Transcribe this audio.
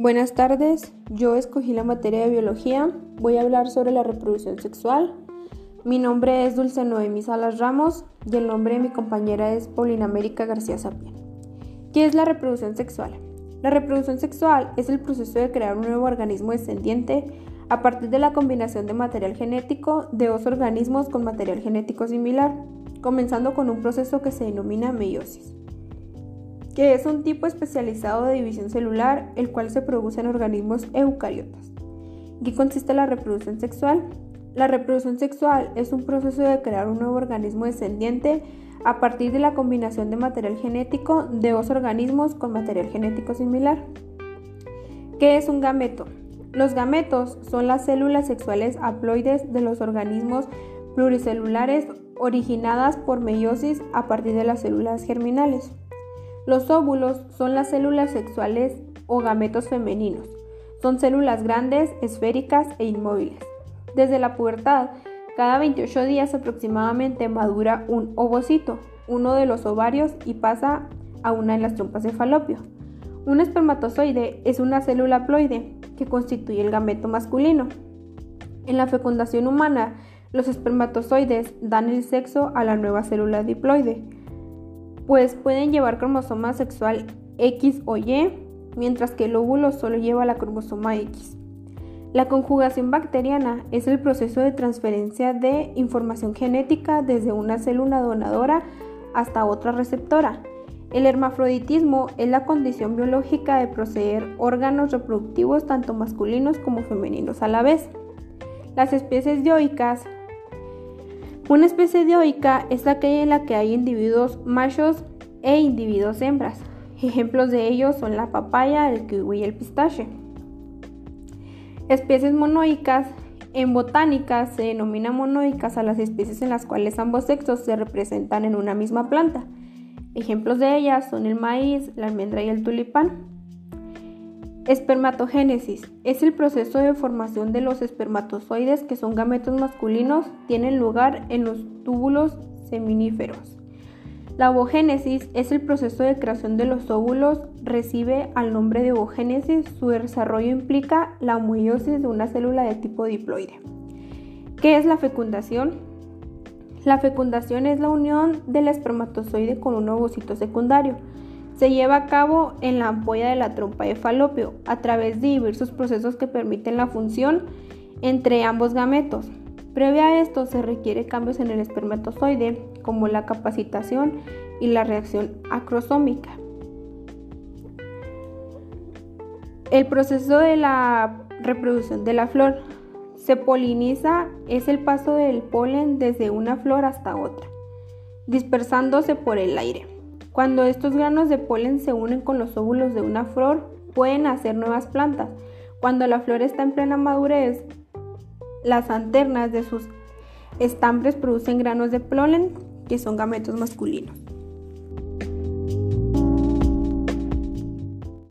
Buenas tardes, yo escogí la materia de biología, voy a hablar sobre la reproducción sexual. Mi nombre es Dulce Noemí Salas Ramos y el nombre de mi compañera es Paulina América García Sapien. ¿Qué es la reproducción sexual? La reproducción sexual es el proceso de crear un nuevo organismo descendiente a partir de la combinación de material genético de dos organismos con material genético similar, comenzando con un proceso que se denomina meiosis que es un tipo especializado de división celular, el cual se produce en organismos eucariotas. ¿En qué consiste la reproducción sexual? La reproducción sexual es un proceso de crear un nuevo organismo descendiente a partir de la combinación de material genético de dos organismos con material genético similar. ¿Qué es un gameto? Los gametos son las células sexuales haploides de los organismos pluricelulares originadas por meiosis a partir de las células germinales. Los óvulos son las células sexuales o gametos femeninos. Son células grandes, esféricas e inmóviles. Desde la pubertad, cada 28 días aproximadamente madura un ovocito, uno de los ovarios, y pasa a una de las trompas de falopio. Un espermatozoide es una célula ploide que constituye el gameto masculino. En la fecundación humana, los espermatozoides dan el sexo a la nueva célula diploide pues pueden llevar cromosoma sexual X o Y, mientras que el óvulo solo lleva la cromosoma X. La conjugación bacteriana es el proceso de transferencia de información genética desde una célula donadora hasta otra receptora. El hermafroditismo es la condición biológica de proceder órganos reproductivos tanto masculinos como femeninos a la vez. Las especies dioicas una especie dioica es aquella en la que hay individuos machos e individuos hembras. Ejemplos de ellos son la papaya, el kiwi y el pistache. Especies monoicas en botánica se denomina monoicas a las especies en las cuales ambos sexos se representan en una misma planta. Ejemplos de ellas son el maíz, la almendra y el tulipán. Espermatogénesis es el proceso de formación de los espermatozoides que son gametos masculinos, tienen lugar en los túbulos seminíferos. La ovogénesis es el proceso de creación de los óvulos, recibe al nombre de ovogénesis, su desarrollo implica la meiosis de una célula de tipo diploide. ¿Qué es la fecundación? La fecundación es la unión del espermatozoide con un ovocito secundario se lleva a cabo en la ampolla de la trompa de falopio a través de diversos procesos que permiten la función entre ambos gametos. Previo a esto se requiere cambios en el espermatozoide como la capacitación y la reacción acrosómica. El proceso de la reproducción de la flor se poliniza es el paso del polen desde una flor hasta otra, dispersándose por el aire. Cuando estos granos de polen se unen con los óvulos de una flor, pueden hacer nuevas plantas. Cuando la flor está en plena madurez, las anternas de sus estambres producen granos de polen que son gametos masculinos.